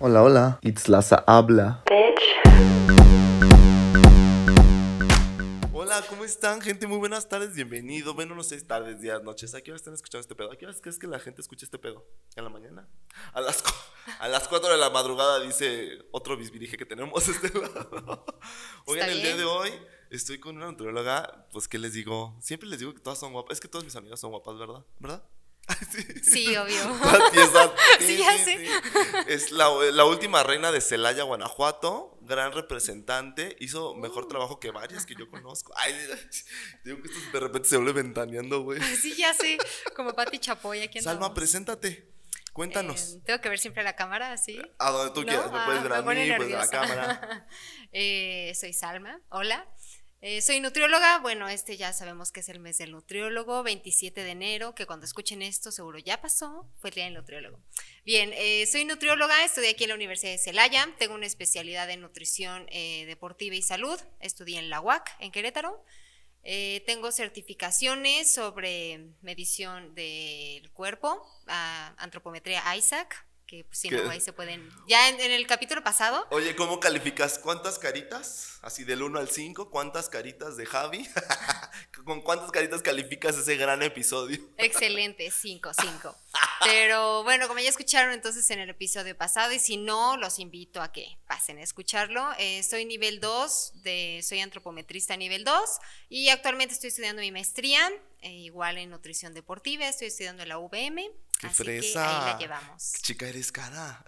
Hola, hola. Itzlaza habla. Hola, ¿cómo están, gente? Muy buenas tardes, bienvenido. Bueno, no sé, tardes, días, noches. ¿A qué hora están escuchando este pedo? ¿A qué hora crees que la gente escucha este pedo? ¿En la mañana? A las, a las 4 de la madrugada dice otro bisbirige que tenemos este lado. Oigan, el día de hoy estoy con una nutrióloga, pues, ¿qué les digo? Siempre les digo que todas son guapas. Es que todas mis amigas son guapas, ¿verdad? ¿Verdad? Sí, obvio. sí, ya sé. Es la, la, última reina de Celaya, Guanajuato, gran representante, hizo mejor uh. trabajo que varias que yo conozco. Ay, digo que esto de repente se vuelve ventaneando, güey. Sí, ya sé, como Pati Chapoy aquí Salma, preséntate. Cuéntanos. Eh, tengo que ver siempre la cámara, ¿sí? A donde tú quieras, me puedes ah, ver a mí, pues la cámara. eh, soy Salma, hola. Eh, soy nutrióloga, bueno, este ya sabemos que es el mes del nutriólogo, 27 de enero, que cuando escuchen esto seguro ya pasó, fue el día del nutriólogo. Bien, eh, soy nutrióloga, estudié aquí en la Universidad de Celaya, tengo una especialidad en nutrición eh, deportiva y salud, estudié en la UAC, en Querétaro. tengo certificaciones sobre medición del cuerpo, antropometría ISAC, que pues, si no, ahí se pueden. Ya en, el capítulo pasado. Oye, ¿cómo calificas? ¿Cuántas caritas? Así del 1 al 5, ¿cuántas caritas de Javi? ¿Con cuántas caritas calificas ese gran episodio? Excelente, 5, 5. Pero bueno, como ya escucharon entonces en el episodio pasado, y si no, los invito a que pasen a escucharlo. Eh, soy nivel 2, de, soy antropometrista nivel 2, y actualmente estoy estudiando mi maestría, eh, igual en nutrición deportiva, estoy estudiando en la UVM Qué Así fresa. Que ahí la llevamos. Chica, eres cara.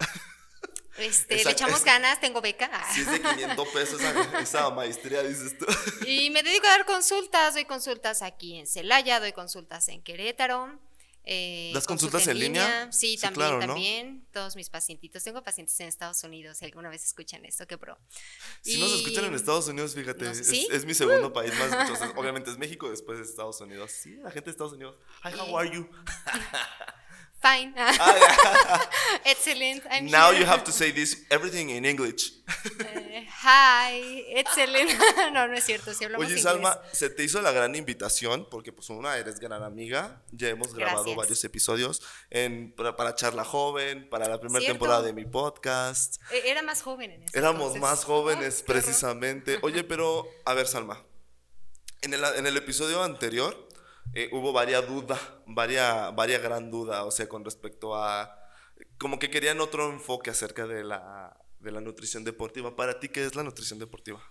Este, le echamos ganas, tengo beca. Si es de 500 pesos esa, maestría, dices tú. Y me dedico a dar consultas, doy consultas aquí en Celaya, doy consultas en Querétaro. Eh, ¿Das consultas en línea? Sí, también, también. Todos mis pacientitos. Tengo pacientes en Estados Unidos, si alguna vez escuchan esto, qué pro. Si nos escuchan en Estados Unidos, fíjate, es, mi segundo uh. país más. Entonces, obviamente es México, después de Estados Unidos. Sí, la gente de Estados Unidos. Hi, how are you? Fine. Ah, excellent. now you have to say this everything in English. Uh, hi, excellent. no, no es cierto. Si Oye, Salma, se te hizo la gran invitación porque, pues, una eres gran amiga. Ya hemos grabado varios episodios en, para, Charla Joven, para la primera temporada de mi podcast. E, era más joven en ese Éramos más jóvenes, precisamente. Oye, pero, a ver, Salma. En el, en el episodio anterior eh, hubo varias dudas, varias, varias gran duda, o sea, con respecto a, como que querían otro enfoque acerca de la, de la nutrición deportiva. Para ti, ¿qué es la nutrición deportiva?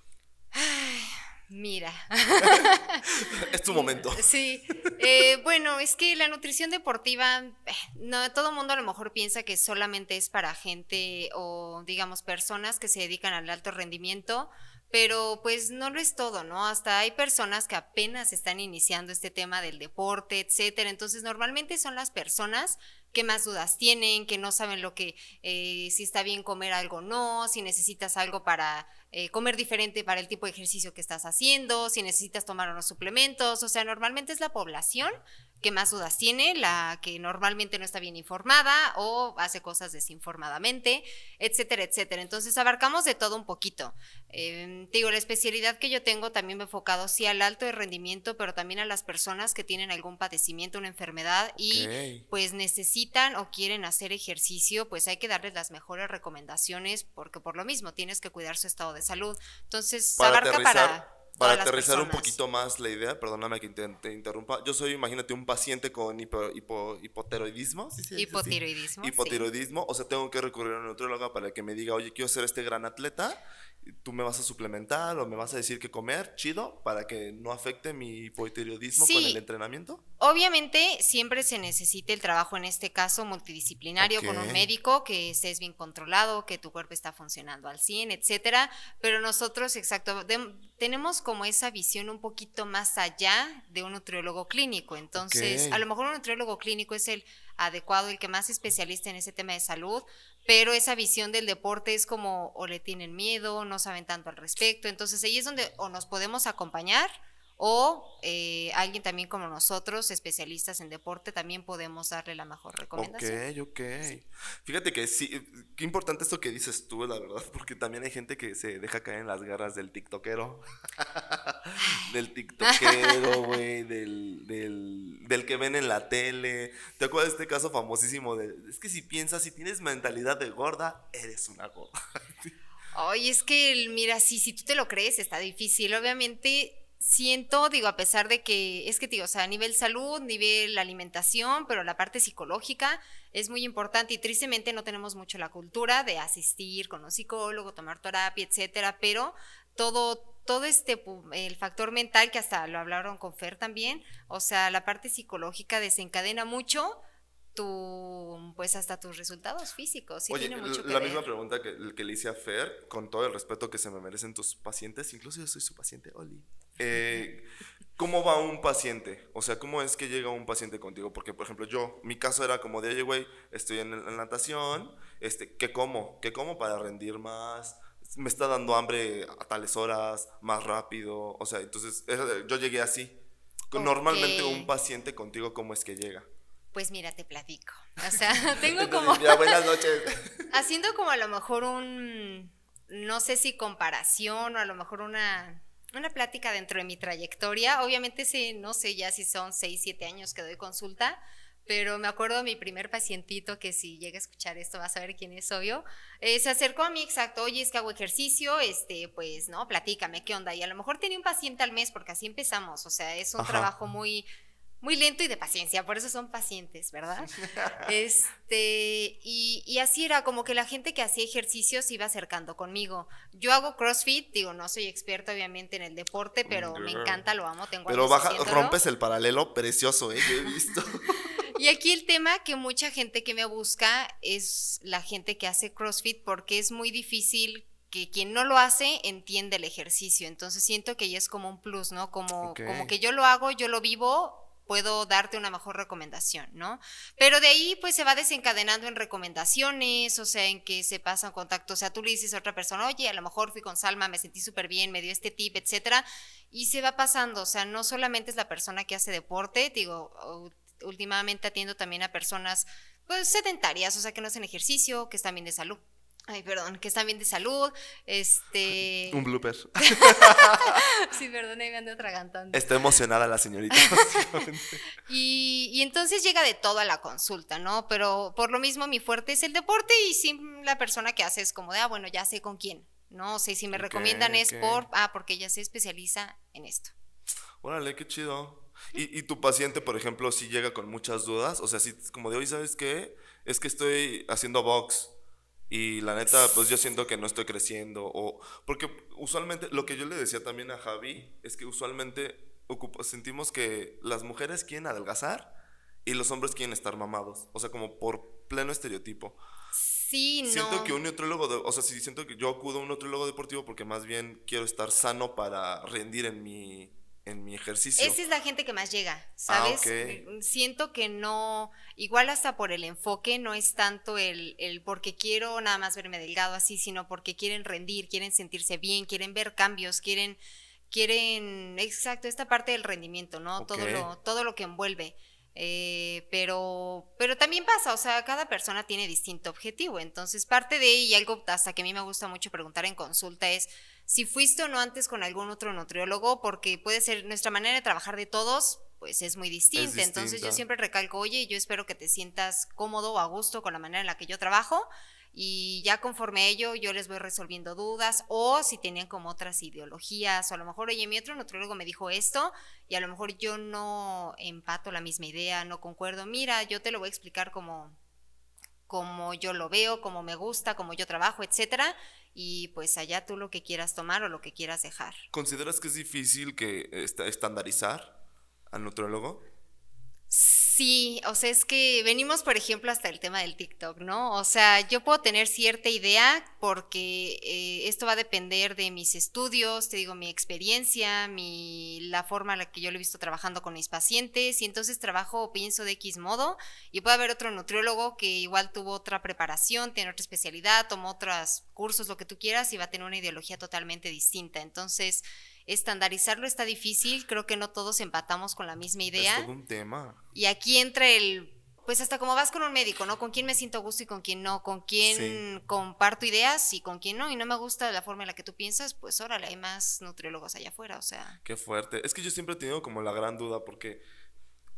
Ay, mira. es tu momento. Sí. Eh, bueno, es que la nutrición deportiva, eh, no, todo mundo a lo mejor piensa que solamente es para gente o, digamos, personas que se dedican al alto rendimiento pero pues no lo es todo, ¿no? Hasta hay personas que apenas están iniciando este tema del deporte, etcétera. Entonces, normalmente son las personas que más dudas tienen, que no saben lo que, eh, si está bien comer algo o no, si necesitas algo para eh, comer diferente para el tipo de ejercicio que estás haciendo, si necesitas tomar unos suplementos. O sea, normalmente es la población que más dudas tiene, la que normalmente no está bien informada o hace cosas desinformadamente, etcétera, etcétera. Entonces abarcamos de todo un poquito. Eh, digo, la especialidad que yo tengo también me he enfocado sí al alto de rendimiento, pero también a las personas que tienen algún padecimiento, una enfermedad y pues necesitan o quieren hacer ejercicio, pues hay que darles las mejores recomendaciones porque por lo mismo tienes que cuidar su estado de salud. Entonces, abarca para para aterrizar un poquito más la idea, perdóname que te, interrumpa. Yo soy, imagínate, un paciente con hipo, hipotiroidismo. hipotiroidismo. Hipotiroidismo. O sea, tengo que recurrir a un nutrióloga para que me diga, oye, quiero ser este gran atleta tú me vas a suplementar o me vas a decir qué comer, chido, para que no afecte mi hipotiroidismo con el entrenamiento? Obviamente siempre se necesita el trabajo en este caso multidisciplinario con un médico, que estés bien controlado, que tu cuerpo está funcionando al 100, etcétera, pero nosotros exacto tenemos como esa visión un poquito más allá de un nutriólogo clínico, entonces a lo mejor un nutriólogo clínico es el adecuado, el que más especialista en ese tema de salud, pero esa visión del deporte es como o le tienen miedo, no saben tanto al respecto, entonces ahí es donde o nos podemos acompañar o eh, alguien también como nosotros, especialistas en deporte, también podemos darle la mejor recomendación. Ok, ok. Fíjate que sí, qué importante esto que dices tú, la verdad, porque también hay gente que se deja caer en las garras del tiktokero. del tiktokero, güey, del, del, del, que ven en la tele. ¿Te acuerdas de este caso famosísimo de, es que si piensas, si tienes mentalidad de gorda, eres una gorda? Ay, es que, mira, sí, si tú te lo crees, está difícil. Obviamente, siento, digo, a pesar de que, es que, digo, o sea, a nivel salud, nivel alimentación, pero la parte psicológica es muy importante y tristemente no tenemos mucho la cultura de asistir con un psicólogo, tomar terapia, etcétera, pero todo, todo este, el factor mental, que hasta lo hablaron con Fer también, o sea, la parte psicológica desencadena mucho tu, pues hasta tus resultados físicos. Oye, la misma pregunta que, que, le hice a Fer, con todo el respeto que se me merecen tus pacientes, incluso yo soy su paciente, Oli. Eh, ¿Cómo va un paciente? O sea, ¿cómo es que llega un paciente contigo? Porque, por ejemplo, yo, mi caso era como de, oye, güey, estoy en, la natación, este, ¿qué como? ¿Qué como para rendir más? Me está dando hambre a tales horas, más rápido. O sea, entonces, yo llegué así. Normalmente un paciente contigo, ¿cómo es que llega? Pues mira, te platico. O sea, tengo como... ya, buenas noches. haciendo como a lo mejor un, no sé si comparación o a lo mejor una, una plática dentro de mi trayectoria. Obviamente sí, no sé ya si son 6, 7 años que doy consulta, pero me acuerdo de mi primer pacientito que si llega a escuchar esto va a saber quién es, obvio. Eh, se acercó a mí, exacto, oye, es que hago ejercicio, este, pues, ¿no? Platícame, ¿qué onda? Y a lo mejor tenía un paciente al mes porque así empezamos, o sea, es un trabajo muy muy lento y de paciencia, por eso son pacientes, ¿verdad? este, y, así era como que la gente que hacía ejercicios iba acercando conmigo. Yo hago CrossFit, digo, no soy experta obviamente en el deporte, pero me encanta, lo amo, tengo Pero baja, rompes el paralelo precioso, ¿eh? he visto. y aquí el tema que mucha gente que me busca es la gente que hace CrossFit porque es muy difícil que quien no lo hace entiende el ejercicio. Entonces siento que ya es como un plus, ¿no? Como, como que yo lo hago, yo lo vivo, puedo darte una mejor recomendación, ¿no? Pero de ahí pues se va desencadenando en recomendaciones, o sea, en que se pasan contactos, o sea, tú le dices a otra persona, oye, a lo mejor fui con Salma, me sentí súper bien, me dio este tip, etcétera, y se va pasando, o sea, no solamente es la persona que hace deporte, digo, últimamente atiendo también a personas pues sedentarias, o sea, que no hacen ejercicio, que están bien de salud. Ay, perdón, que están bien de salud, este... Un blooper. sí, perdón, ahí me ando atragantando. Está emocionada la señorita. y, y, entonces llega de todo a la consulta, ¿no? Pero por lo mismo mi fuerte es el deporte y sí la persona que hace es como de, ah, bueno, ya sé con quién, ¿no? O sea, si me recomiendan es por, ah, porque ella se especializa en esto. Órale, qué chido. Y, y tu paciente, por ejemplo, si llega con muchas dudas, o sea, si como de hoy, ¿sabes qué? Es que estoy haciendo box y la neta, pues yo siento que no estoy creciendo. O, porque usualmente, lo que yo le decía también a Javi, es que usualmente sentimos que las mujeres quieren adelgazar y los hombres quieren estar mamados. O sea, como por pleno estereotipo. Sí, no. Siento que un nutriólogo, o sea, sí, siento que yo acudo a un nutriólogo deportivo porque más bien quiero estar sano para rendir en mi en mi ejercicio. Esa es la gente que más llega, ¿sabes? Ah, Siento que no, igual hasta por el enfoque, no es tanto el, el porque quiero nada más verme delgado así, sino porque quieren rendir, quieren sentirse bien, quieren ver cambios, quieren, quieren, exacto, esta parte del rendimiento, ¿no? Todo, lo, todo lo que envuelve. Eh, pero, pero también pasa, o sea, cada persona tiene distinto objetivo. Entonces, parte de, y algo hasta que a mí me gusta mucho preguntar en consulta es, si fuiste o no antes con algún otro nutriólogo, porque puede ser nuestra manera de trabajar de todos, pues es muy distinta. Entonces yo siempre recalco, oye, yo espero que te sientas cómodo o a gusto con la manera en la que yo trabajo y ya conforme a ello yo les voy resolviendo dudas o si tenían como otras ideologías o a lo mejor, oye, mi otro nutriólogo me dijo esto y a lo mejor yo no empato la misma idea, no concuerdo, mira, yo te lo voy a explicar como como yo lo veo, como me gusta, como yo trabajo, etcétera, y pues allá tú lo que quieras tomar o lo que quieras dejar. ¿Consideras que es difícil que estandarizar al nutriólogo? Sí, o sea, es que venimos, por ejemplo, hasta el tema del TikTok, ¿no? O sea, yo puedo tener cierta idea porque eh, esto va a depender de mis estudios, te digo, mi experiencia, mi, la forma en la que yo lo he visto trabajando con mis pacientes, y entonces trabajo o pienso de X modo, y puede haber otro nutriólogo que igual tuvo otra preparación, tiene otra especialidad, tomó otros cursos, lo que tú quieras, y va a tener una ideología totalmente distinta. Entonces, estandarizarlo está difícil, creo que no todos empatamos con la misma idea. Es todo un tema. Y aquí entra el pues hasta como vas con un médico, ¿no? Con quién me siento a gusto y con quién no, con quién comparto ideas y con quién no, y no me gusta la forma en la que tú piensas, pues órale, hay más nutriólogos allá afuera, o sea. Qué fuerte. Es que yo siempre he tenido como la gran duda porque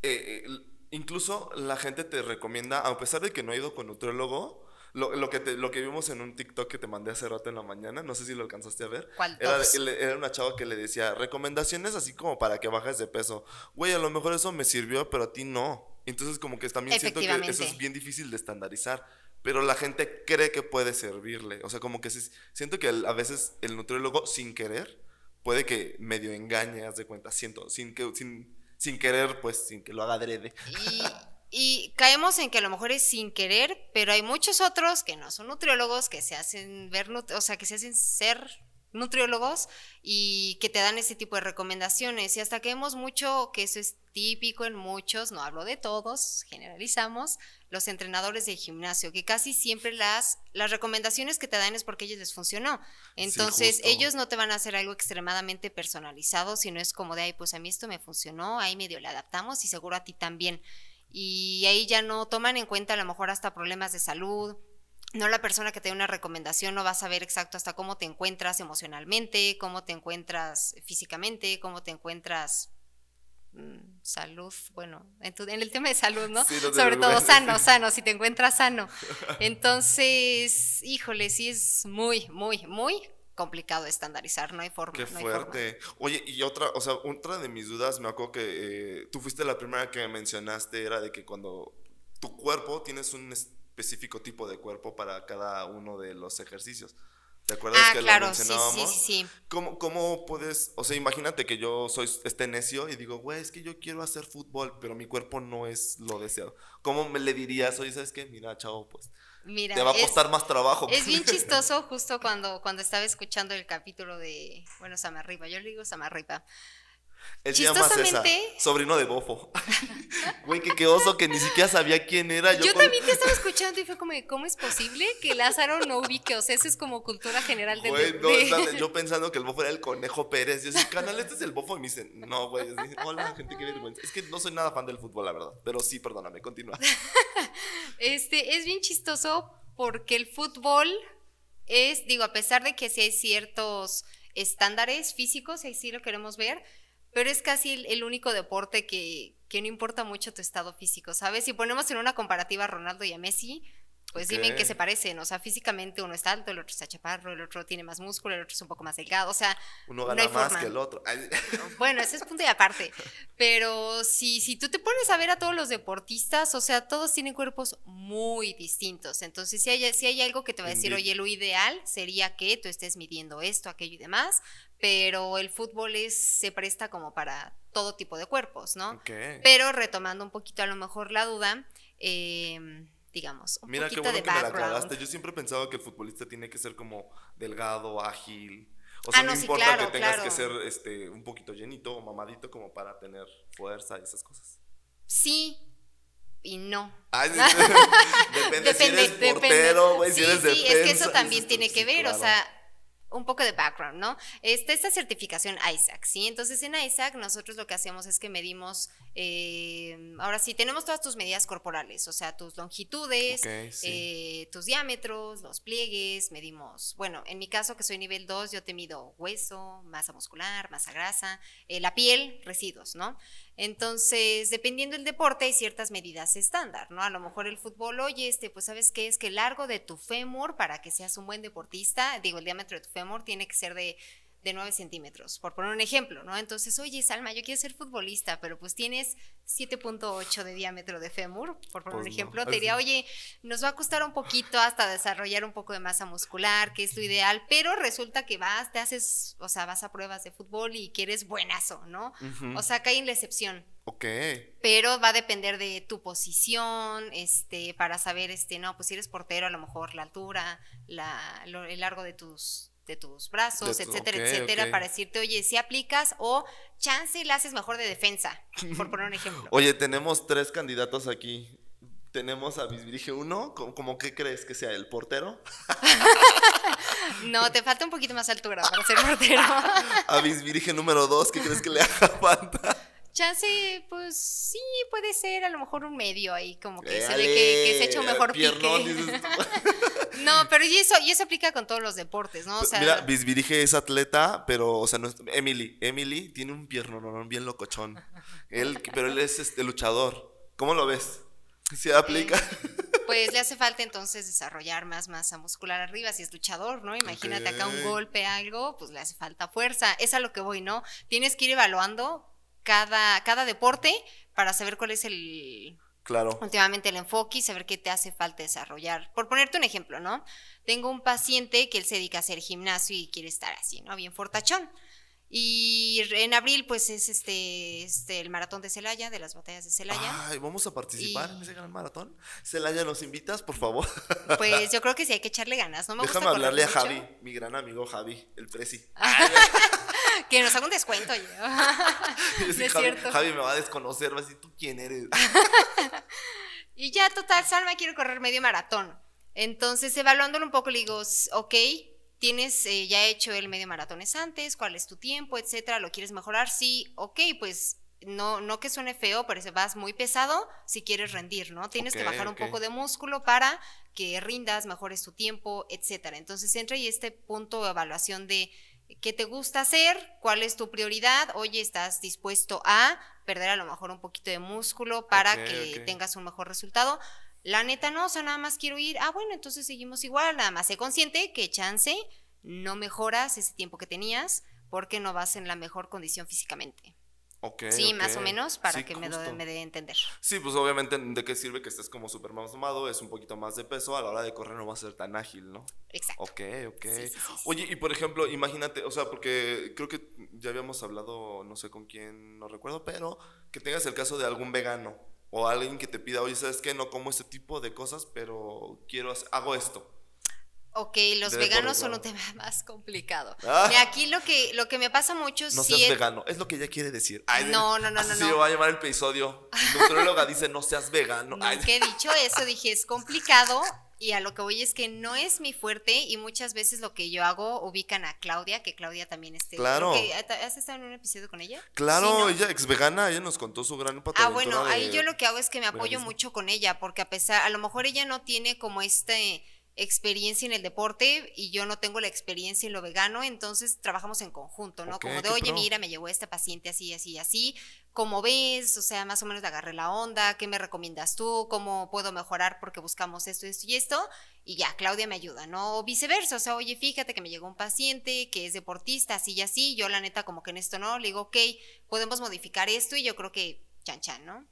eh, incluso la gente te recomienda, a pesar de que no he ido con nutriólogo, lo, que lo que vimos en un TikTok que te mandé hace rato en la mañana, no sé si lo alcanzaste a ver. ¿Cuál? Era, era una chava que le decía, recomendaciones así como para que bajes de peso. Güey, a lo mejor eso me sirvió, pero a ti no. Entonces como que también siento que eso es bien difícil de estandarizar. Pero la gente cree que puede servirle. O sea, como que siento que a veces el nutriólogo sin querer puede que medio engañe, haz de cuenta, siento, sin que, sin, sin querer, pues, sin que lo haga adrede. Y, y caemos en que a lo mejor es sin querer, pero hay muchos otros que no son nutriólogos, que se hacen ver, o sea, que se hacen ser nutriólogos y que te dan ese tipo de recomendaciones. Y hasta que vemos mucho que eso es típico en muchos, no hablo de todos, generalizamos, los entrenadores de gimnasio, que casi siempre las, las recomendaciones que te dan es porque a ellos les funcionó. Entonces, ellos no te van a hacer algo extremadamente personalizado, sino es como de, ay, pues a mí esto me funcionó, ahí medio le adaptamos y seguro a ti también. Y ahí ya no toman en cuenta a lo mejor hasta problemas de salud, no la persona que te dé una recomendación no va a saber exacto hasta cómo te encuentras emocionalmente, cómo te encuentras físicamente, cómo te encuentras mm, salud, bueno, en, el tema de salud, ¿no? Sobre todo sano, sano, si te encuentras sano. Entonces, híjole, sí es muy, muy, muy complicado estandarizar, no hay forma. Qué fuerte. Oye, y otra, o sea, otra de mis dudas, me acuerdo que eh, tú fuiste la primera que mencionaste, era de que cuando tu cuerpo tienes un específico tipo de cuerpo para cada uno de los ejercicios. ¿Te acuerdas ah, que claro, lo mencionábamos? Sí, sí, sí, ¿Cómo, ¿Cómo, puedes, o sea, imagínate que yo soy este necio y digo, güey, es que yo quiero hacer fútbol, pero mi cuerpo no es lo deseado. ¿Cómo me le dirías, oye, sabes qué? Mira, chavo, pues Mira, te va a costar más trabajo. Es bien chistoso justo cuando, cuando estaba escuchando el capítulo de, bueno, Samarripa, yo le digo Samarripa. Él se llama César, sobrino de Bofo. Güey, que qué oso que ni siquiera sabía quién era. Yo, también te estaba escuchando y fue como, ¿cómo es posible que Lázaro no ubique? O sea, eso es como cultura general de... Güey, no, yo pensando que el Bofo era el Conejo Pérez. Yo decía, canal, este es el Bofo. Y me dicen, no, güey. Hola, gente, qué vergüenza. Es que no soy nada fan del fútbol, la verdad. Pero sí, perdóname, continúa. este, es bien chistoso porque el fútbol es, digo, a pesar de que sí hay ciertos estándares físicos, y sí lo queremos ver, pero es casi el, único deporte que, que, no importa mucho tu estado físico, ¿sabes? Si ponemos en una comparativa a Ronaldo y a Messi, pues dime en qué se parecen. O sea, físicamente uno está alto, el otro está chaparro, el otro tiene más músculo, el otro es un poco más delgado. O sea, uno gana más que el otro. Bueno, ese es punto y aparte. Pero si, si tú te pones a ver a todos los deportistas, o sea, todos tienen cuerpos muy distintos. Entonces, si hay, si hay algo que te va a decir, oye, lo ideal sería que tú estés midiendo esto, aquello y demás. Pero el fútbol es, se presta como para todo tipo de cuerpos, ¿no? Pero retomando un poquito a lo mejor la duda, eh, digamos. Un Mira, qué bueno que me la aclaraste. Yo siempre he pensado que el futbolista tiene que ser como delgado, ágil. O sea, ah, no, importa que tengas que ser este, un poquito llenito o mamadito como para tener fuerza y esas cosas. Sí y no. depende, si eres portero, güey, si eres Sí, es que eso también tiene que ver, o sea un poco de background, ¿no? Está esta certificación ISAC, ¿sí? Entonces en ISAC nosotros lo que hacemos es que medimos, eh, ahora sí, tenemos todas tus medidas corporales, o sea, tus longitudes, eh, tus diámetros, los pliegues, medimos, bueno, en mi caso que soy nivel 2, yo te mido hueso, masa muscular, masa grasa, eh, la piel, residuos, ¿no? Entonces, dependiendo del deporte, hay ciertas medidas estándar, ¿no? A lo mejor el fútbol, oye, este, pues sabes qué es que el largo de tu fémur para que seas un buen deportista, digo, el diámetro de tu fémur tiene que ser de de 9 centímetros, por poner un ejemplo, ¿no? Entonces, oye, Salma, yo quiero ser futbolista, pero pues tienes 7.8 de diámetro de fémur, por poner un pues ejemplo, te diría, oye, nos va a costar un poquito hasta desarrollar un poco de masa muscular, que es lo ideal, pero resulta que vas, te haces, o sea, vas a pruebas de fútbol y que eres buenazo, ¿no? O sea, cae en la excepción. Ok. Pero va a depender de tu posición, este, para saber, este, no, pues si eres portero, a lo mejor la altura, la, el largo de tus de tus brazos, etcétera, etcétera, para decirte, oye, si aplicas o chance la haces mejor de defensa, por poner un ejemplo. Oye, tenemos tres candidatos aquí. Tenemos a Bisbirige 1, ¿cómo qué crees que sea el portero? no, te falta un poquito más altura para ser portero. a Bisbirige número 2, ¿qué crees que le haga falta? Chance, pues sí, puede ser a lo mejor un medio ahí, como que se ve que, que se echa un mejor Piernón, pique. dices tú. No, pero y eso, y eso aplica con todos los deportes, ¿no? O sea, Mira, Bisbirige es atleta, pero, o sea, no es, Emily, Emily tiene un pierno bien locochón. Él, pero él es este luchador. ¿Cómo lo ves? ¿Se aplica? pues le hace falta entonces desarrollar más masa muscular arriba, si es luchador, ¿no? Imagínate acá un golpe, algo, pues le hace falta fuerza. Es a lo que voy, ¿no? Tienes que ir evaluando cada, cada deporte para saber cuál es el, Claro. últimamente el enfoque y saber qué te hace falta desarrollar. Por ponerte un ejemplo, ¿no? Tengo un paciente que él se dedica a hacer gimnasio y quiere estar así, ¿no? Bien fortachón. Y en abril, pues es este, este el maratón de Celaya, de las batallas de Celaya. Ay, vamos a participar Y- en ese gran maratón. Celaya, ¿nos invitas, por favor? Pues yo creo que sí hay que echarle ganas, ¿no? Me gusta Déjame correr hablarle a mucho. Javi, mi gran amigo Javi, el presi. Que nos haga un descuento. Sí, es Javi, cierto. Javi me va a desconocer, va a decir, ¿tú quién eres? Y ya, total, Salma, quiero correr medio maratón. Entonces, evaluándolo un poco, le digo, "S- ok, tienes eh, ya hecho el medio maratones antes, cuál es tu tiempo, etcétera, ¿lo quieres mejorar? Sí, ok, pues no, no que suene feo, pero vas muy pesado si quieres rendir, ¿no? Tienes que bajar un poco de músculo para que rindas, mejores tu tiempo, etcétera. Entonces entra y este punto de evaluación de qué te gusta hacer, cuál es tu prioridad, oye, estás dispuesto a perder a lo mejor un poquito de músculo para que tengas un mejor resultado. La neta no, o sea, nada más quiero ir, ah, bueno, entonces seguimos igual, nada más sé consciente que chance no mejoras ese tiempo que tenías porque no vas en la mejor condición físicamente. Ok, sí, más o menos, para Sí, que me, do- justo. me dé a entender. Sí, pues obviamente, ¿de qué sirve que estés como súper mamado? Es un poquito más de peso, a la hora de correr no va a ser tan ágil, ¿no? Exacto. Ok, ok. Sí, sí. Oye, y por ejemplo, imagínate, o sea, porque creo que ya habíamos hablado, no sé con quién, no recuerdo, pero que tengas el caso de algún vegano o alguien que te pida, oye, ¿sabes qué? No como este tipo de cosas, pero quiero, hacer- hago esto. Ok, los Debe veganos son un tema más complicado. Ah. Y aquí lo que, lo que me pasa mucho No sí seas es- vegano, es lo que ella quiere decir. Ay, No, no, no, así no, se no. va a llamar el episodio. Nutrióloga dice, no seas vegano. Ay, Nunca he dicho eso, dije es complicado y a lo que voy es que no es mi fuerte y muchas veces lo que yo hago ubican a Claudia, que Claudia también este, Claro. ¿Has estado en un episodio con ella? Claro, Sí, ¿no? ella ex vegana, ella nos contó su gran Ah, bueno, ahí yo lo que hago es que me apoyo veganismo. mucho con ella, porque a pesar, a lo mejor ella no tiene como este experiencia en el deporte y yo no tengo la experiencia en lo vegano, entonces trabajamos en conjunto, ¿no? Como de, oye, pro. mira, me llegó este paciente así, así, así, ¿cómo ves? O sea, más o menos le agarré la onda, ¿qué me recomiendas tú? ¿Cómo puedo mejorar porque buscamos esto, esto y esto? Y ya, Claudia me ayuda, ¿no? O viceversa, o sea, oye, fíjate que me llegó un paciente que es deportista, así y así, yo la neta como que en esto no, le digo, ok, podemos modificar esto y yo creo que chan chan, ¿no?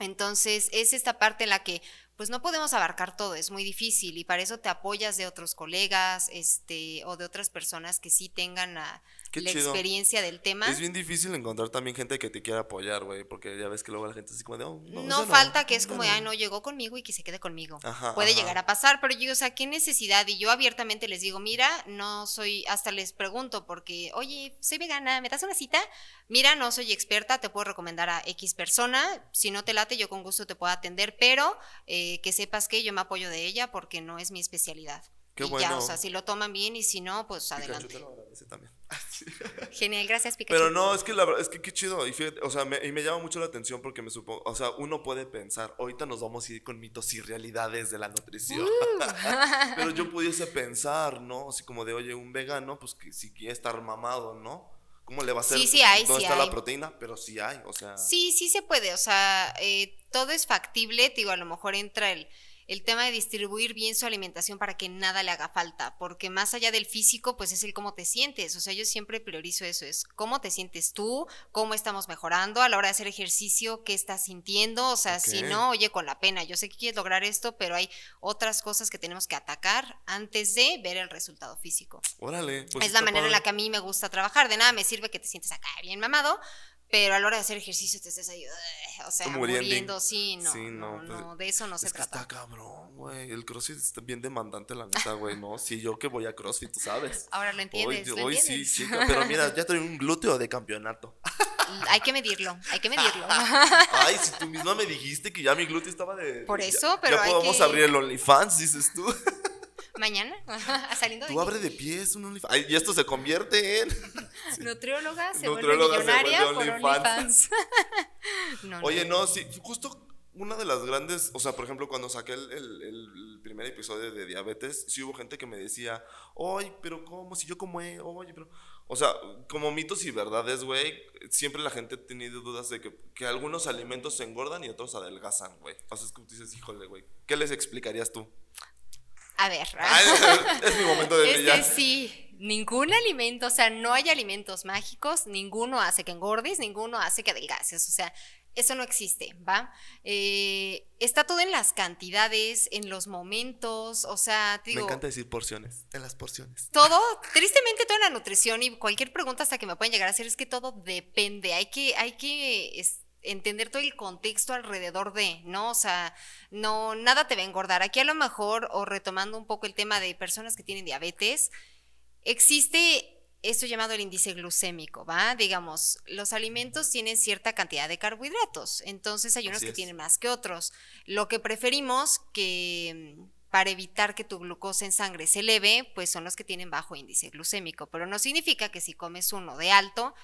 Entonces, es esta parte en la que pues no podemos abarcar todo, es muy difícil y para eso te apoyas de otros colegas, este, o de otras personas que sí tengan la, Qué la chido. experiencia del tema. Es bien difícil encontrar también gente que te quiera apoyar, güey, porque ya ves que luego la gente así como de, oh, no, no, falta que es como, de, ay, no llegó conmigo y que se quede conmigo. Ajá, Puede ajá. llegar a pasar, pero yo, o sea, ¿qué necesidad? Y yo abiertamente les digo, mira, no soy, hasta les pregunto, porque, oye, soy vegana, ¿me das una cita? Mira, no soy experta, te puedo recomendar a X persona, si no te late, yo con gusto te puedo atender, pero eh, que sepas que yo me apoyo de ella porque no es mi especialidad. Qué y ya, bueno. o sea, si lo toman bien y si no, pues Pikachu adelante. te lo agradece también. Genial, gracias, Pikachu. Pero no, es que la verdad, es que qué chido. Y fíjate, o sea, me, y me llama mucho la atención porque me supongo, o sea, uno puede pensar, ahorita nos vamos a ir con mitos y realidades de la nutrición. Uh. Pero yo pudiese pensar, ¿no? Así como de, oye, un vegano, pues que si quiere estar mamado, ¿no? ¿Cómo le va a hacer? Sí, sí hay, ¿Dónde sí está hay. la proteína? Pero sí hay, o sea. Sí, sí se puede, o sea, eh, todo es factible, te digo, a lo mejor entra el, el tema de distribuir bien su alimentación para que nada le haga falta, porque más allá del físico, pues es el cómo te sientes, o sea, yo siempre priorizo eso, es cómo te sientes tú, cómo estamos mejorando a la hora de hacer ejercicio, qué estás sintiendo, o sea, si no, oye, con la pena, yo sé que quieres lograr esto, pero hay otras cosas que tenemos que atacar antes de ver el resultado físico Órale. pues es la manera en la que a mí me gusta trabajar. De nada me sirve que te sientes acá bien mamado, pero a la hora de hacer ejercicio te estés ahí, "Ugh", o sea, muriendo. muriendo, sí, no, Sí, no, no, no, pues, de eso no se que trata. está cabrón, güey. El CrossFit está bien demandante, la neta, güey, ¿no? Sí, yo que voy a CrossFit, tú sabes. Ahora lo entiendes, Hoy, lo hoy sí, entiendes. sí, ca- pero mira, ya traigo un glúteo de campeonato. Hay que medirlo, hay que medirlo. Ay, si tú misma me dijiste que ya mi glúteo estaba de. Por ya- eso, pero Ya hay podemos que- abrir el OnlyFans, dices tú. Mañana, saliendo de Tú abre de pies un OnlyFans. Ay, y esto se convierte en. Nutrióloga se Nutrióloga se vuelve millonaria vuelve por OnlyFans. OnlyFans. no, Oye, no, sí, justo una de las grandes, o sea, por ejemplo, cuando saqué el, el- el primer episodio de diabetes, sí hubo gente que me decía, oye, pero ¿cómo? Si yo como, eh, oye, pero... O sea, como mitos y verdades, güey, siempre la gente ha tenido dudas de que, que algunos alimentos se engordan y otros adelgazan, güey. O sea, es como tú dices, híjole, güey, ¿qué les explicarías tú? A ver. Ay, es mi momento de Este brillar. sí, ningún alimento, o sea, no hay alimentos mágicos, ninguno hace que engordes, ninguno hace que adelgaces, o sea, eso no existe, ¿va? Eh, está todo en las cantidades, en los momentos, o sea, te Me digo, encanta decir porciones, en las porciones. todo, tristemente toda la nutrición y cualquier pregunta hasta que me pueden llegar a hacer es que todo depende, hay que, hay que es- entender todo el contexto alrededor de, ¿no? O sea, no, nada te va a engordar. Aquí a lo mejor, o retomando un poco el tema de personas que tienen diabetes, existe esto llamado el índice glucémico, ¿va? Digamos, los alimentos tienen cierta cantidad de carbohidratos, entonces hay unos Así que es. tienen más que otros. Lo que preferimos que mm, para evitar que tu glucosa en sangre se eleve, pues son los que tienen bajo índice glucémico, pero no significa que si comes uno de alto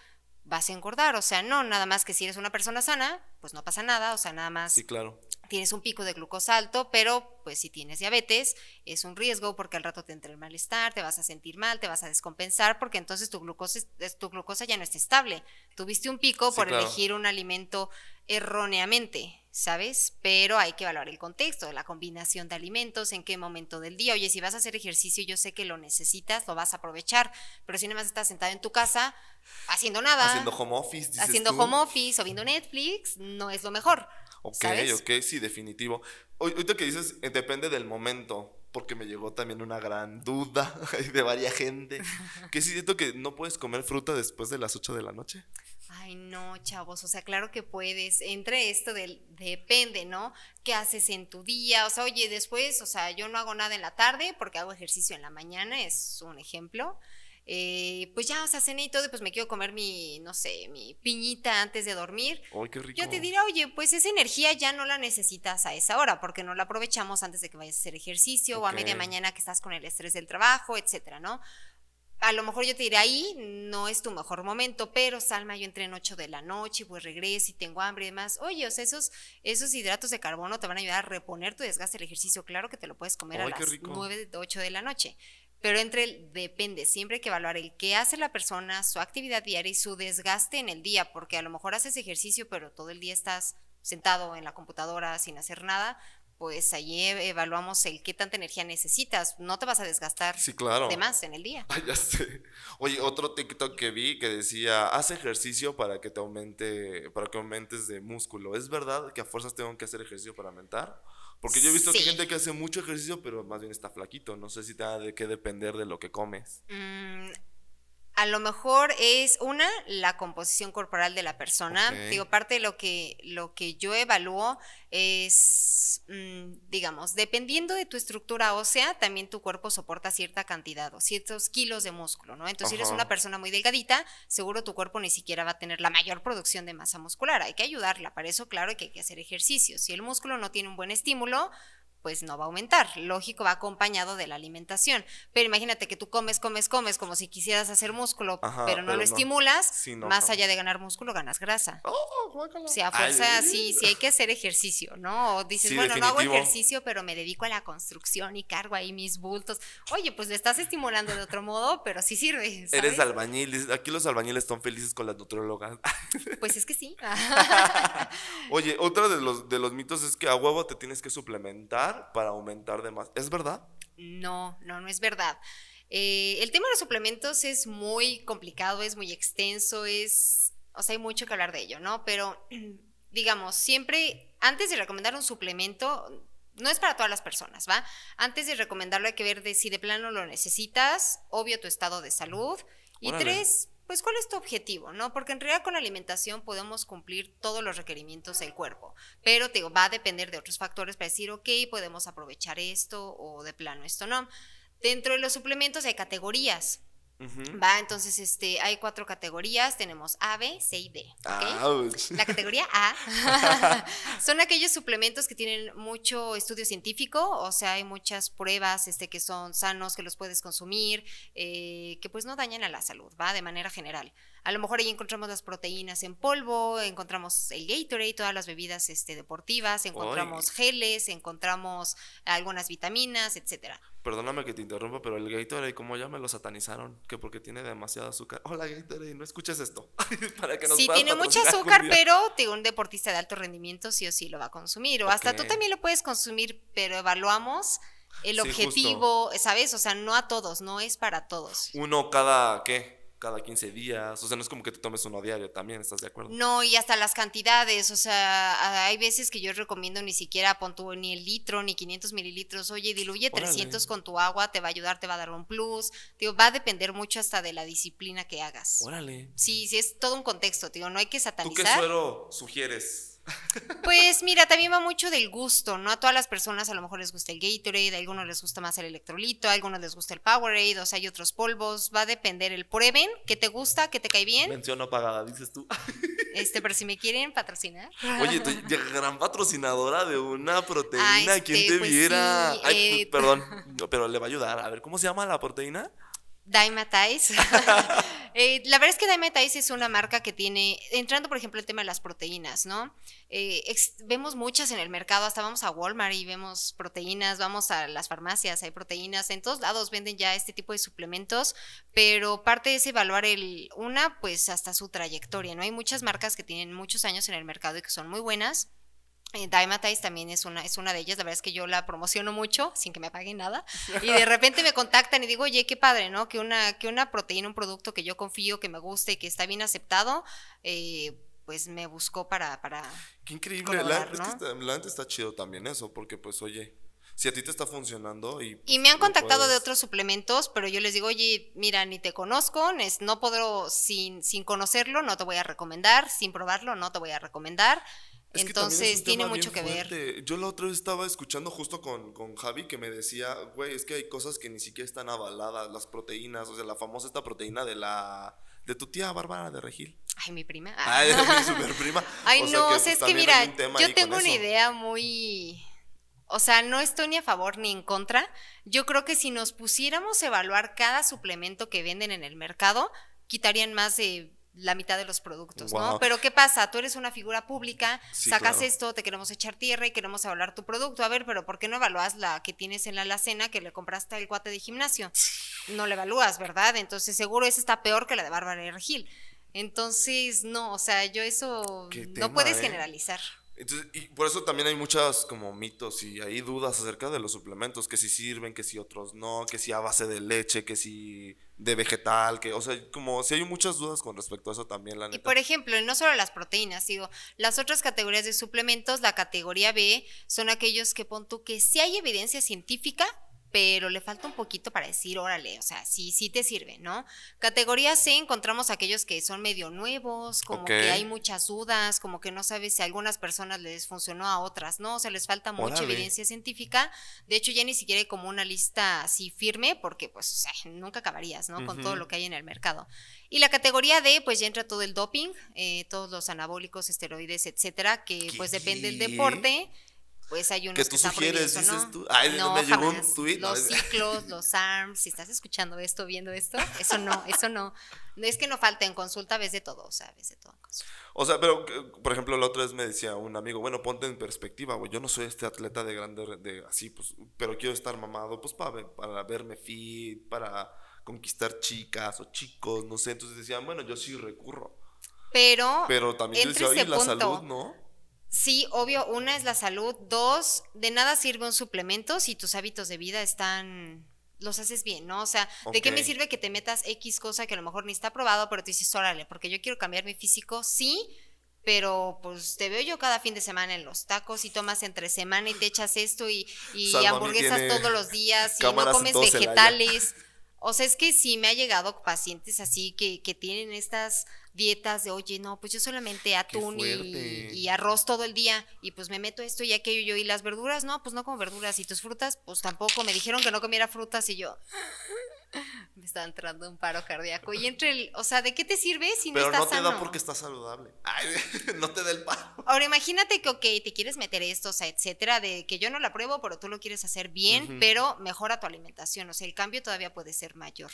vas a engordar, o sea, no, nada más que si eres una persona sana, pues no pasa nada, o sea, nada más Sí, claro. tienes un pico de glucosa alto, pero pues si tienes diabetes es un riesgo porque al rato te entra el malestar, te vas a sentir mal, te vas a descompensar porque entonces tu glucosa, tu glucosa ya no está estable. Tuviste un pico Sí, por claro. elegir un alimento erróneamente, ¿sabes? Pero hay que evaluar el contexto, la combinación de alimentos, en qué momento del día. Oye, si vas a hacer ejercicio, yo sé que lo necesitas, lo vas a aprovechar, pero si nada más estás sentado en tu casa haciendo nada, Haciendo home office, dices haciendo tú. home office o viendo Netflix, no es lo mejor. Ok, ¿sabes? ok, sí, definitivo. Ahorita que dices, eh, depende del momento, porque me llegó también una gran duda de varias gente. Que sí, siento que no puedes comer fruta después de las 8 de la noche. Ay, no, chavos, o sea, claro que puedes. Entre esto del depende, ¿no? ¿Qué haces en tu día? O sea, oye, después, o sea, yo no hago nada en la tarde porque hago ejercicio en la mañana, es un ejemplo. Eh, pues ya, o sea, cené y todo, y pues me quiero comer mi, no sé, mi piñita antes de dormir. Ay, qué rico. Yo te diría, oye, pues esa energía ya no la necesitas a esa hora, porque no la aprovechamos antes de que vayas a hacer ejercicio o a media mañana que estás con el estrés del trabajo, etcétera, ¿no? A lo mejor yo te diré ahí, no es tu mejor momento, pero Salma, yo entré en 8 de la noche, pues regreso y tengo hambre y demás. Oye, o sea, esos, esos hidratos de carbono te van a ayudar a reponer tu desgaste del ejercicio. Claro que te lo puedes comer Ay, a las rico. 9, 8 de la noche. Pero entre el depende, siempre hay que evaluar el qué hace la persona, su actividad diaria y su desgaste en el día, porque a lo mejor haces ejercicio, pero todo el día estás sentado en la computadora sin hacer nada, pues ahí e- evaluamos el qué tanta energía necesitas. No te vas a desgastar Sí, claro. de más en el día. Ay, ya sé. Oye, otro TikTok que vi que decía, haz ejercicio para que te aumente, para que aumentes de músculo. ¿Es verdad que a fuerzas tengo que hacer ejercicio para aumentar? Porque yo he visto que hay Sí. gente que hace mucho ejercicio, pero más bien está flaquito. No sé si tenga de qué depender de lo que comes. Mm, a lo mejor es una, la composición corporal de la persona. Digo, parte de lo que, lo que yo evalúo es, mm, digamos, dependiendo de tu estructura ósea, también tu cuerpo soporta cierta cantidad o ciertos kilos de músculo, ¿no? Entonces, si eres una persona muy delgadita, seguro tu cuerpo ni siquiera va a tener la mayor producción de masa muscular. Hay que ayudarla. Para eso, claro, que hay que hacer ejercicio. Si el músculo no tiene un buen estímulo, pues no va a aumentar. Lógico, va acompañado de la alimentación. Pero imagínate que tú comes, comes, comes como si quisieras hacer músculo, Ajá, pero no pero lo no. estimulas. Sí, no, más allá de ganar músculo, ganas grasa. Oh. O sea, a fuerza, sí, sí hay que hacer ejercicio, ¿no? O dices, Sí, bueno, no hago ejercicio, pero me dedico a la construcción y cargo ahí mis bultos. Oye, pues le estás estimulando de otro modo, pero sí sirve. ¿sabes? Eres albañil. Aquí los albañiles están felices con las nutriólogas. Pues es que sí. Oye, otro de los, de los mitos es que a huevo te tienes que suplementar para aumentar de más. ¿Es verdad? No, no, no es verdad. Eh, el tema de los suplementos es muy complicado, es muy extenso, es, o sea, hay mucho que hablar de ello, ¿no? Pero, digamos, siempre, antes de recomendar un suplemento, no es para todas las personas, ¿va? Antes de recomendarlo hay que ver de si de plano lo necesitas, obvio tu estado de salud. Y Órale. tres, pues cuál es tu objetivo, ¿no? Porque en realidad con la alimentación podemos cumplir todos los requerimientos del cuerpo, pero te digo, va a depender de otros factores para decir, ok, podemos aprovechar esto o de plano esto no. Dentro de los suplementos hay categorías. Va, entonces este, hay cuatro categorías, tenemos A, B, C y D. La categoría A son aquellos suplementos que tienen mucho estudio científico, o sea, hay muchas pruebas este, que son sanos, que los puedes consumir, eh, que pues no dañan a la salud, ¿va? De manera general. A lo mejor ahí encontramos las proteínas en polvo, encontramos el Gatorade, todas las bebidas este, deportivas, encontramos geles, encontramos algunas vitaminas, etcétera. Perdóname que te interrumpa, pero el Gatorade, como ya me lo satanizaron, que porque tiene demasiado azúcar. Hola Gatorade, no escuches esto. Para que nos Sí, tiene mucho azúcar, pero un deportista de alto rendimiento sí o sí lo va a consumir. O hasta tú también lo puedes consumir, pero evaluamos el Sí, objetivo, ¿sabes? O sea, no a todos, no es para todos. Uno cada, ¿qué? Cada 15 días. O sea, no es como que te tomes uno diario también, ¿estás de acuerdo? No, y hasta las cantidades, o sea, hay veces que yo recomiendo ni siquiera pon tú ni el litro ni 500 mililitros, oye, diluye Órale. 300 con tu agua, te va a ayudar, te va a dar un plus, digo, va a depender mucho hasta de la disciplina que hagas. Órale. Sí, sí, es todo un contexto, digo, no hay que ¿Tú qué satanizar. suero sugieres? Pues mira, también va mucho del gusto, ¿no? A todas las personas a lo mejor les gusta el Gatorade, a algunos les gusta más el electrolito, a algunos les gusta el Powerade, o sea, hay otros polvos, va a depender el prueben, que te gusta, que te cae bien, Mención no pagada, dices tú. este, pero si me quieren patrocinar. Oye, tú, gran patrocinadora de una proteína, Ah, ¿quién este, te pues viera? sí, Ay, eh, perdón, pero le va a ayudar. A ver, ¿cómo se llama la proteína? Dymatize. Eh, la verdad es que Dymatize es una marca que tiene, entrando por ejemplo el tema de las proteínas, ¿no? Eh, vemos muchas en el mercado, hasta vamos a Walmart y vemos proteínas, vamos a las farmacias, hay proteínas, en todos lados venden ya este tipo de suplementos, pero parte es evaluar el, una, pues hasta su trayectoria, ¿no? Hay muchas marcas que tienen muchos años en el mercado y que son muy buenas. Eh, Dymatize también es una, es una de ellas, la verdad es que yo la promociono mucho sin que me paguen nada y de repente me contactan y digo, oye, qué padre, ¿no? Que una, que una proteína, un producto que yo confío, que me gusta y que está bien aceptado, eh, pues me buscó para, para... Qué increíble. La, está, la neta está chido también eso, porque pues oye, si a ti te está funcionando y... Y pues, me han contactado de otros suplementos, pero yo les digo, oye, mira, ni te conozco, no puedo, sin, sin conocerlo, no te voy a recomendar, sin probarlo, no te voy a recomendar. Es que también es Entonces tiene mucho que ver. Yo la otra vez estaba escuchando justo con, con Javi que me decía, güey, es que hay cosas que ni siquiera están avaladas, las proteínas, o sea, la famosa esta proteína de la... de tu tía Bárbara de Regil. Ay, mi prima. Ay, de mi super prima. Ay, O sea no, que, o sea, es que mira, yo tengo una eso. idea muy... O sea, no estoy ni a favor ni en contra. Yo creo que si nos pusiéramos a evaluar cada suplemento que venden en el mercado, quitarían más de la mitad de los productos, ¿no? Pero ¿qué pasa? Tú eres una figura pública, Sí, sacas claro. esto, te queremos echar tierra y queremos evaluar tu producto. A ver, pero ¿por qué no evalúas la que tienes en la alacena que le compraste al guate de gimnasio? No la evalúas, ¿verdad? Entonces seguro esa está peor que la de Bárbara Regil. Entonces, no, o sea, yo eso no tema, puedes ¿eh? generalizar. Entonces, y por eso también hay muchas como mitos y hay dudas acerca de los suplementos, que si sirven, que si otros no, que si a base de leche, que si de vegetal, que, o sea, como si hay muchas dudas con respecto a eso también, la Y neta. por ejemplo, no solo las proteínas, digo, las otras categorías de suplementos, la categoría B son aquellos que pon tú que sí hay evidencia científica, pero le falta un poquito para decir, órale, o sea, sí, sí te sirve, ¿no? Categoría C encontramos aquellos que son medio nuevos, como que hay muchas dudas, como que no sabes si a algunas personas les funcionó, a otras no, o sea, les falta mucha Órale. evidencia científica. De hecho, ya ni siquiera hay como una lista así firme, porque pues, o sea, nunca acabarías, ¿no? Con todo lo que hay en el mercado. Y la categoría D, pues ya entra todo el doping, eh, todos los anabólicos, esteroides, etcétera, que pues depende del deporte. Pues hay unos ¿Qué que, tú están sugieres, dices no. tú? Ay, no, me llegó un jamás. ¿no? Los ciclos, los ARMS, si estás escuchando esto, viendo esto, eso no, eso no. No Es que no falta en consulta, ves de todo, o sea, ves de todo en consulta. O sea, pero, que, por ejemplo, la otra vez me decía un amigo, bueno, ponte en perspectiva, güey, yo no soy este atleta de grande, de así, pues, pero quiero estar mamado, pues, para, para verme fit, para conquistar chicas o chicos, no sé, entonces decían, bueno, yo sí recurro, Pero, pero también yo decía, oye, la punto, salud, ¿no? Sí, obvio, una es la salud, dos, de nada sirve un suplemento si tus hábitos de vida están, los haces bien, ¿no? O sea, ¿de qué me sirve que te metas X cosa que a lo mejor ni está probado, pero tú dices, órale, porque yo quiero cambiar mi físico, sí, pero pues te veo yo cada fin de semana en los tacos y tomas entre semana y te echas esto y, y hamburguesas todos los días y no comes vegetales. O sea, es que sí me ha llegado pacientes así que, que tienen estas dietas de, oye, no, pues yo solamente atún y, y arroz todo el día y pues me meto esto y aquello yo y las verduras, no, pues no como verduras y tus frutas, pues tampoco, me dijeron que no comiera frutas y yo, le está entrando un paro cardíaco. Y entre el, o sea, ¿de qué te sirve si no Pero estás no te sano? da porque estás saludable. Ay, no te da el paro. Ahora imagínate que, ok, te quieres meter esto, o sea, etcétera, de que yo no la pruebo, pero tú lo quieres hacer bien, pero mejora tu alimentación, o sea, el cambio todavía puede ser mayor.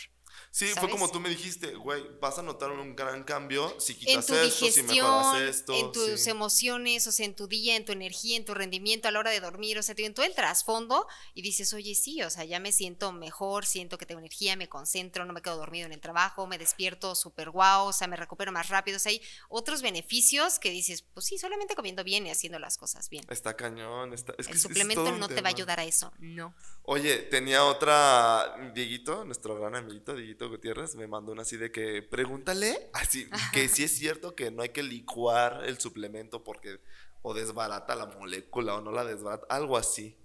Sí, fue como tú me dijiste, güey, vas a notar un gran cambio si En quitas tu esto, si mejoras digestión, esto. en tus sí. emociones, o sea, en tu día, en tu energía, en tu rendimiento a la hora de dormir, o sea, en todo el trasfondo y dices, oye, sí, o sea, ya me siento mejor, siento que tengo energía, me concentro, no me quedo dormido en el trabajo, me despierto súper guau, o sea, me recupero más rápido, o sea, hay otros beneficios que dices, pues sí, solamente comiendo bien y haciendo las cosas bien. Está cañón, está... es que el es- suplemento no te va a ayudar a eso, no. Oye, tenía otra, Dieguito, nuestro gran amiguito, Dieguito Gutiérrez, me mandó una así de que, pregúntale, así, que si es cierto que no hay que licuar el suplemento porque o desbarata la molécula o no la desbarata, algo así.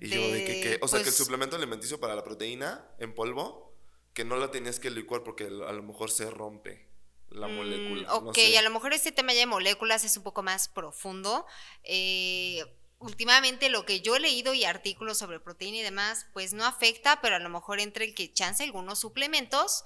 Y yo de que, que- o sea, que el pues- suplemento alimenticio para la proteína en polvo, que no la tenías que licuar porque a lo mejor se rompe la Mm, molécula. ok, no sé. a lo mejor este tema ya de moléculas es un poco más profundo. Eh, últimamente lo que yo he leído y artículos sobre proteína y demás, pues no afecta, pero a lo mejor entre el que chance algunos suplementos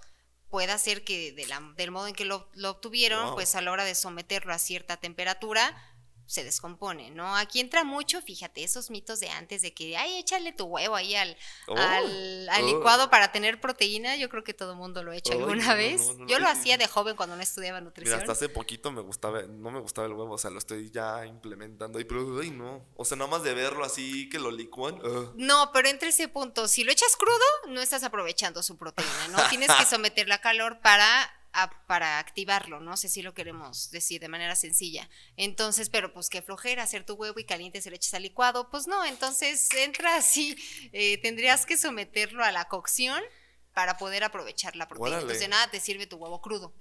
pueda ser que de la- del modo en que lo, lo obtuvieron, Wow. pues a la hora de someterlo a cierta temperatura, se descompone, ¿no? Aquí entra mucho, fíjate, esos mitos de antes de que, ay, échale tu huevo ahí al, Oh, al, al oh. licuado para tener proteína, yo creo que todo mundo lo ha hecho Ay, alguna no, vez. no, no, yo lo hacía de joven cuando no estudiaba Mira, nutrición. hasta hace poquito me gustaba, no me gustaba el huevo, o sea, lo estoy ya implementando y pero ay no, o sea, nada más de verlo así que lo licuan. No, pero entre ese punto, si lo echas crudo, no estás aprovechando su proteína, ¿no? Tienes que someterla a calor para, a- para activarlo, ¿no? sé si lo queremos decir de manera sencilla. Entonces, pero pues qué flojera hacer tu huevo y caliente se echas al licuado, pues no, entonces entra así, eh, tendrías que someterlo a la cocción para poder aprovechar la proteína. Órale. Entonces, de nada te sirve tu huevo crudo.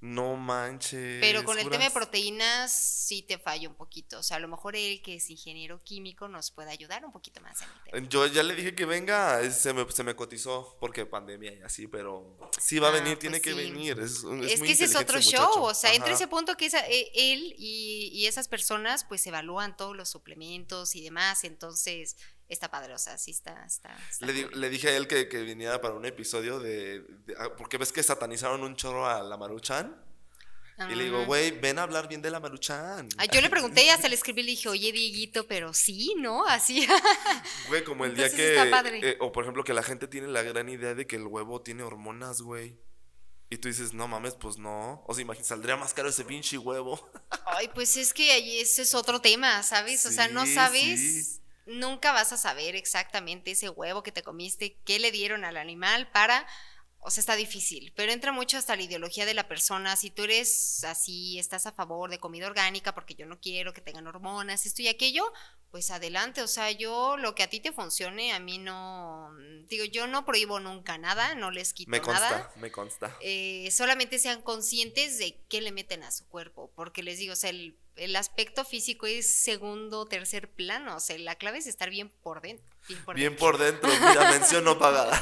No manches. Pero con el tema de proteínas sí te falla un poquito. O sea, a lo mejor él, que es ingeniero químico, nos puede ayudar un poquito más en el tema. Yo ya le dije que venga, se me, se me cotizó porque pandemia y así, pero sí va a Ah, venir, pues tiene que venir. Es, es Es, muy que ese es otro ese show, o sea, entre ese punto que esa- e- él y, y esas personas pues evalúan todos los suplementos y demás, entonces está padre, o sea, sí está... está, está Le, di- le dije a él que, que viniera para un episodio de, de- ah, Porque ves que satanizaron un chorro a la Maruchan. Y le digo, Ah. güey, ven a hablar bien de la Maruchan. Ah, yo le pregunté y hasta le escribí y le dije, oye, Dieguito, pero sí, ¿no? Así. Güey, como el día que. está padre. eh, o por ejemplo, que la gente tiene la gran idea de que el huevo tiene hormonas, güey. Y tú dices, no mames, pues no. O sea, imagínate, saldría más caro ese pinche huevo. Ay, pues es que ese es otro tema, ¿sabes? o sea, no sabes, sí. Nunca vas a saber exactamente ese huevo que te comiste, qué le dieron al animal para, o sea, está difícil, pero entra mucho hasta la ideología de la persona. Si tú eres así, estás a favor de comida orgánica porque yo no quiero que tengan hormonas, esto y aquello, pues adelante, o sea, yo lo que a ti te funcione, a mí no, digo, yo no prohíbo nunca nada, no les quito Me consta, nada me consta. eh, solamente sean conscientes de qué le meten a su cuerpo, porque les digo, o sea, el, el aspecto físico es segundo tercer plano, o sea, la clave es estar bien por dentro. Bien por Bien dentro. por dentro, mira, mención no pagada.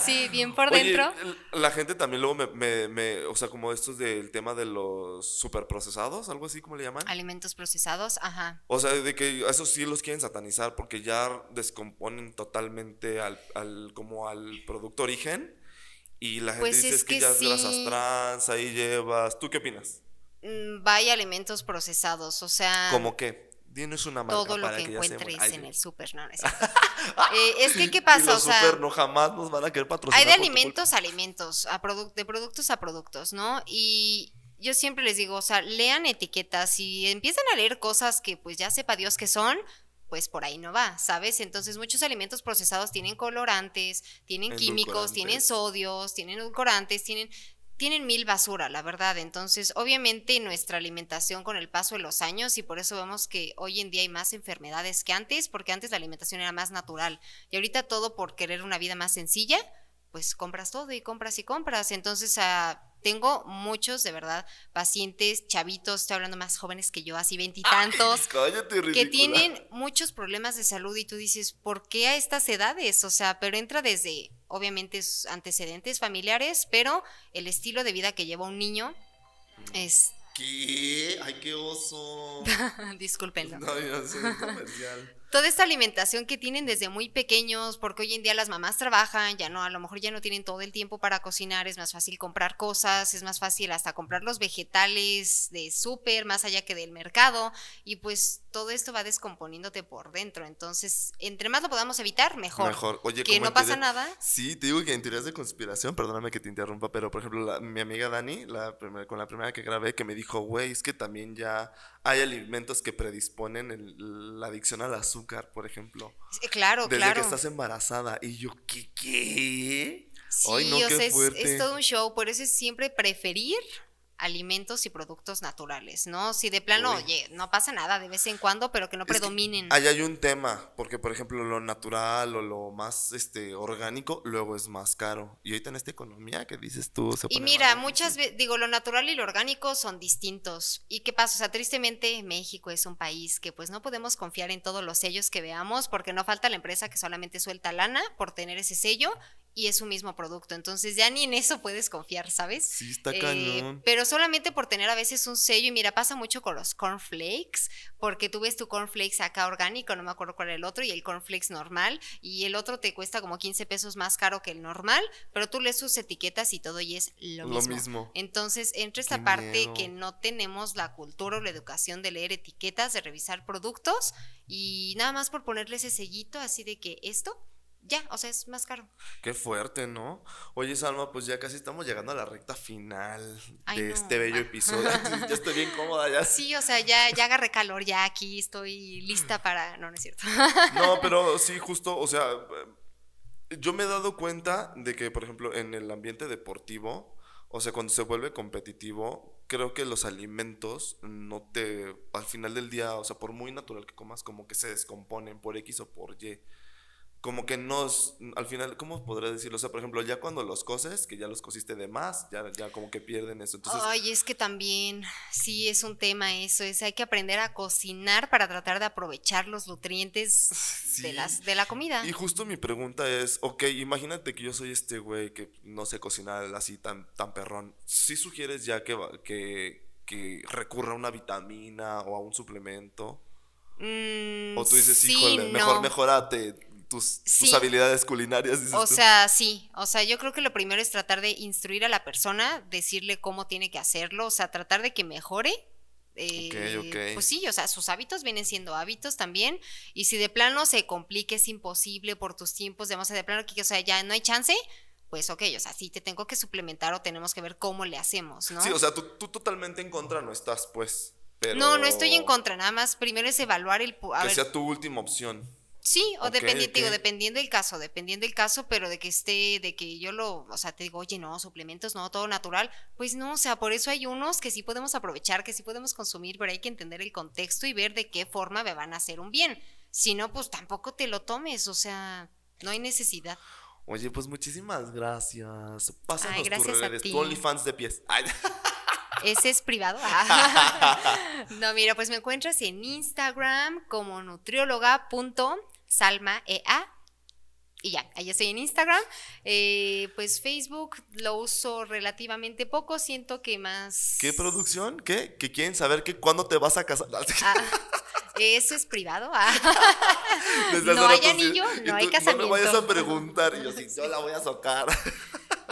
Sí, bien por Oye, dentro. la gente también luego me, me, me- o sea, como estos del tema de los superprocesados, algo así como le llaman. Alimentos procesados, ajá. O sea, de que eso sí los quieren satanizar porque ya descomponen totalmente al, al como al producto origen y la gente Pues dice es que, que ya es grasas sí. trans, ahí llevas. ¿Tú qué opinas? Mm, Vaya alimentos procesados, o sea, ¿Cómo qué? Dinos una marca todo lo para que encuentres Ay, en el súper, no, no es. Eh, es que, ¿qué Y pasa? O los sea, super no jamás nos van a querer patrocinar. Hay de alimentos a alimentos, a de productos a productos, ¿no? Y yo siempre les digo, o sea, lean etiquetas y empiezan a leer cosas que pues ya sepa Dios que son, pues por ahí no va, ¿sabes? Entonces muchos alimentos procesados tienen colorantes, tienen químicos, tienen sodios, tienen edulcorantes, tienen tienen mil basura, la verdad. Entonces, obviamente nuestra alimentación con el paso de los años y por eso vemos que hoy en día hay más enfermedades que antes, porque antes la alimentación era más natural y ahorita todo por querer una vida más sencilla, pues compras todo y compras y compras. Entonces, ah, tengo muchos, de verdad, pacientes, chavitos, estoy hablando más jóvenes que yo, así veintitantos, que tienen muchos problemas de salud y tú dices, ¿por qué a estas edades? O sea, pero entra desde, obviamente, sus antecedentes familiares, pero el estilo de vida que lleva un niño es, ¿Qué? Ay, qué oso. discúlpenlo. No, ya sé, comercial. Toda esta alimentación que tienen desde muy pequeños, porque hoy en día las mamás trabajan, ya no, a lo mejor ya no tienen todo el tiempo para cocinar, es más fácil comprar cosas, es más fácil hasta comprar los vegetales de súper, más allá que del mercado, y pues todo esto va descomponiéndote por dentro. Entonces, entre más lo podamos evitar, mejor. Mejor. Oye, que no pasa nada. Sí, te digo que en teorías de conspiración, perdóname que te interrumpa, pero por ejemplo, la- mi amiga Dani, la primer- con la primera que grabé, que me dijo, güey, es que también ya hay alimentos que predisponen el- la adicción al azúcar, por ejemplo. Sí, Claro, Desde claro. que estás embarazada. Y yo, ¿qué? ¿Qué? Sí, Ay, no, o qué sea, es, es todo un show, por eso es siempre preferir alimentos y productos naturales, ¿no? Si de plano, Uy. oye, no pasa nada de vez en cuando, pero que no Es que predominen. Ahí hay un tema, porque por ejemplo lo natural o lo más este orgánico luego es más caro. Y ahorita en esta economía que dices tú se Y mira, muchas veces, digo, lo natural y lo orgánico son distintos. ¿Y qué pasa? O sea, tristemente México es un país que pues no podemos confiar en todos los sellos que veamos porque no falta la empresa que solamente suelta lana por tener ese sello y es su mismo producto. Entonces ya ni en eso puedes confiar, ¿sabes? Sí, está Eh, cañón. pero solamente por tener a veces un sello, y mira, pasa mucho con los cornflakes, porque tú ves tu cornflakes acá orgánico, no me acuerdo cuál era el otro, y el cornflakes normal, y el otro te cuesta como 15 pesos más caro que el normal, pero tú lees sus etiquetas y todo y es lo Lo mismo. mismo. Entonces entra esta Qué parte miedo. que no tenemos la cultura o la educación de leer etiquetas, de revisar productos, y nada más por ponerle ese sellito así de que esto, ya, o sea, es más caro. Qué fuerte, ¿no? Oye, Salma, pues ya casi estamos llegando a la recta final Ay, de no. este bello episodio. ya estoy bien cómoda ya. Sí, o sea, ya, ya agarré calor, ya aquí estoy lista para. No, no es cierto. No, pero sí, justo, o sea, yo me he dado cuenta de que, por ejemplo, en el ambiente deportivo, o sea, cuando se vuelve competitivo, creo que los alimentos no te, al final del día, o sea, por muy natural que comas, como que se descomponen por X o por Y. Como que nos, al final, ¿cómo podré decirlo? O sea, por ejemplo, ya cuando los coces, que ya los cociste de más, ya, ya como que pierden eso. Entonces, Ay, es que también, sí, es un tema eso, es hay que aprender a cocinar para tratar de aprovechar los nutrientes Sí. de, las, de la comida. Y justo mi pregunta es, ok, imagínate que yo soy este güey que no sé cocinar así tan, tan perrón. ¿Sí sugieres ya que, que, que recurra a una vitamina o a un suplemento? Mm, O tú dices, sí, híjole, mejor mejorate tus, tus habilidades culinarias. dices O tú. sea, sí, o sea, yo creo que lo primero es tratar de instruir a la persona, decirle cómo tiene que hacerlo, o sea, tratar de que mejore. eh, Ok, ok. Pues sí, o sea, sus hábitos vienen siendo hábitos también. Y si de plano se complica, es imposible por tus tiempos, de, o sea, de plano que, o sea, ya no hay chance, pues ok, o sea, sí te tengo que suplementar o tenemos que ver cómo le hacemos, ¿no? Sí, o sea, tú, tú totalmente en contra no estás, pues. Pero no, no estoy en contra, nada más primero es evaluar el... A Que ver, sea tu última opción. Sí, o Ok, dependi- ok. digo, dependiendo del caso, dependiendo del caso, pero de que esté, de que yo lo, o sea, te digo, oye, no, suplementos, no, todo natural, pues no, o sea, por eso hay unos que sí podemos aprovechar, que sí podemos consumir, pero hay que entender el contexto y ver de qué forma me van a hacer un bien. Si no, pues tampoco te lo tomes, o sea, no hay necesidad. Oye, pues muchísimas gracias. Pásanos Ay, gracias tus redes, tu OnlyFans de pies. Ay, ¿Ese es privado? no, mira, pues me encuentras en Instagram como nutrióloga.salmaea. Y ya, ahí estoy en Instagram. Eh, pues Facebook lo uso relativamente poco, siento que más... ¿Qué producción? ¿Qué? ¿Que quieren saber que cuándo te vas a casar? Ah, eso es privado. Ah. No hay anillo, no hay casamiento. No me vayas a preguntar. Y yo sí, yo la voy a socar.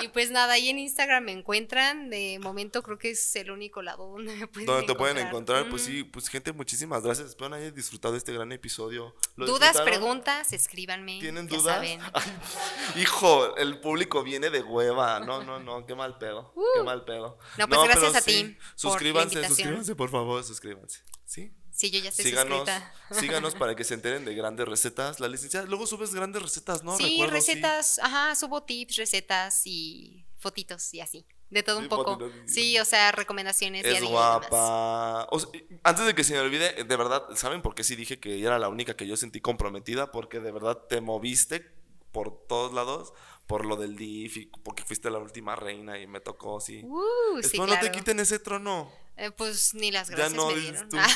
Y pues nada, ahí en Instagram me encuentran. De momento creo que es el único lado donde me pueden Donde te pueden encontrar, pues sí, pues gente, muchísimas gracias. Espero hayan disfrutado este gran episodio. ¿Lo Dudas, preguntas, escríbanme. ¿Tienen dudas? saben. Ay, hijo, el público viene de hueva. No, no, no, qué mal pedo. Qué mal pedo. Uh. No, pues gracias a ti por Suscríbanse, suscríbanse, por favor, suscríbanse. ¿Sí? Sí, yo ya estoy Síganos, suscrita. síganos para que se enteren de grandes recetas. La licenciada, luego subes grandes recetas, ¿no? sí, Recuerdo, recetas, ajá, subo tips, recetas y fotitos y así. De todo Sí, un poco. fotitos Sí, o sea, recomendaciones. Es guapa. O sea, antes de que se me olvide, de verdad, ¿saben por qué sí dije que era la única que yo sentí comprometida? Porque de verdad te moviste por todos lados, por lo del DIF y porque fuiste la última reina y me tocó, sí. Uh, sí, Espero no te claro. quiten ese trono. Eh, pues ni las Ya gracias no, me dieron. tú.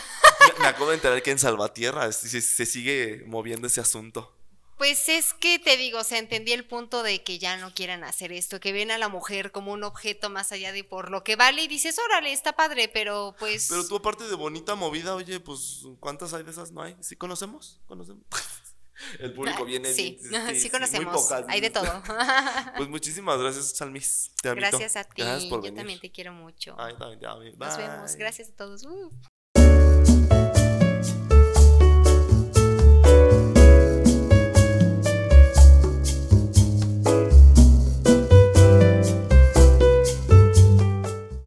Me, me acabo de enterar que en Salvatierra se, se sigue moviendo ese asunto. Pues es que te digo, o sea, entendí el punto de que ya no quieran hacer esto, que ven a la mujer como un objeto más allá de por lo que vale y dices, órale, está padre, pero pues... Pero tú aparte de bonita movida, oye, pues ¿cuántas hay de esas? ¿No hay? ¿Sí conocemos? ¿Conocemos? El público viene. Sí, sí, sí, sí, muy conocemos. pocas. Hay de todo. Pues muchísimas gracias, Salmis. Te. Gracias a ti. Gracias por Yo venir. también te quiero mucho. Ay, también te amo. Nos vemos. Gracias a todos. Uh.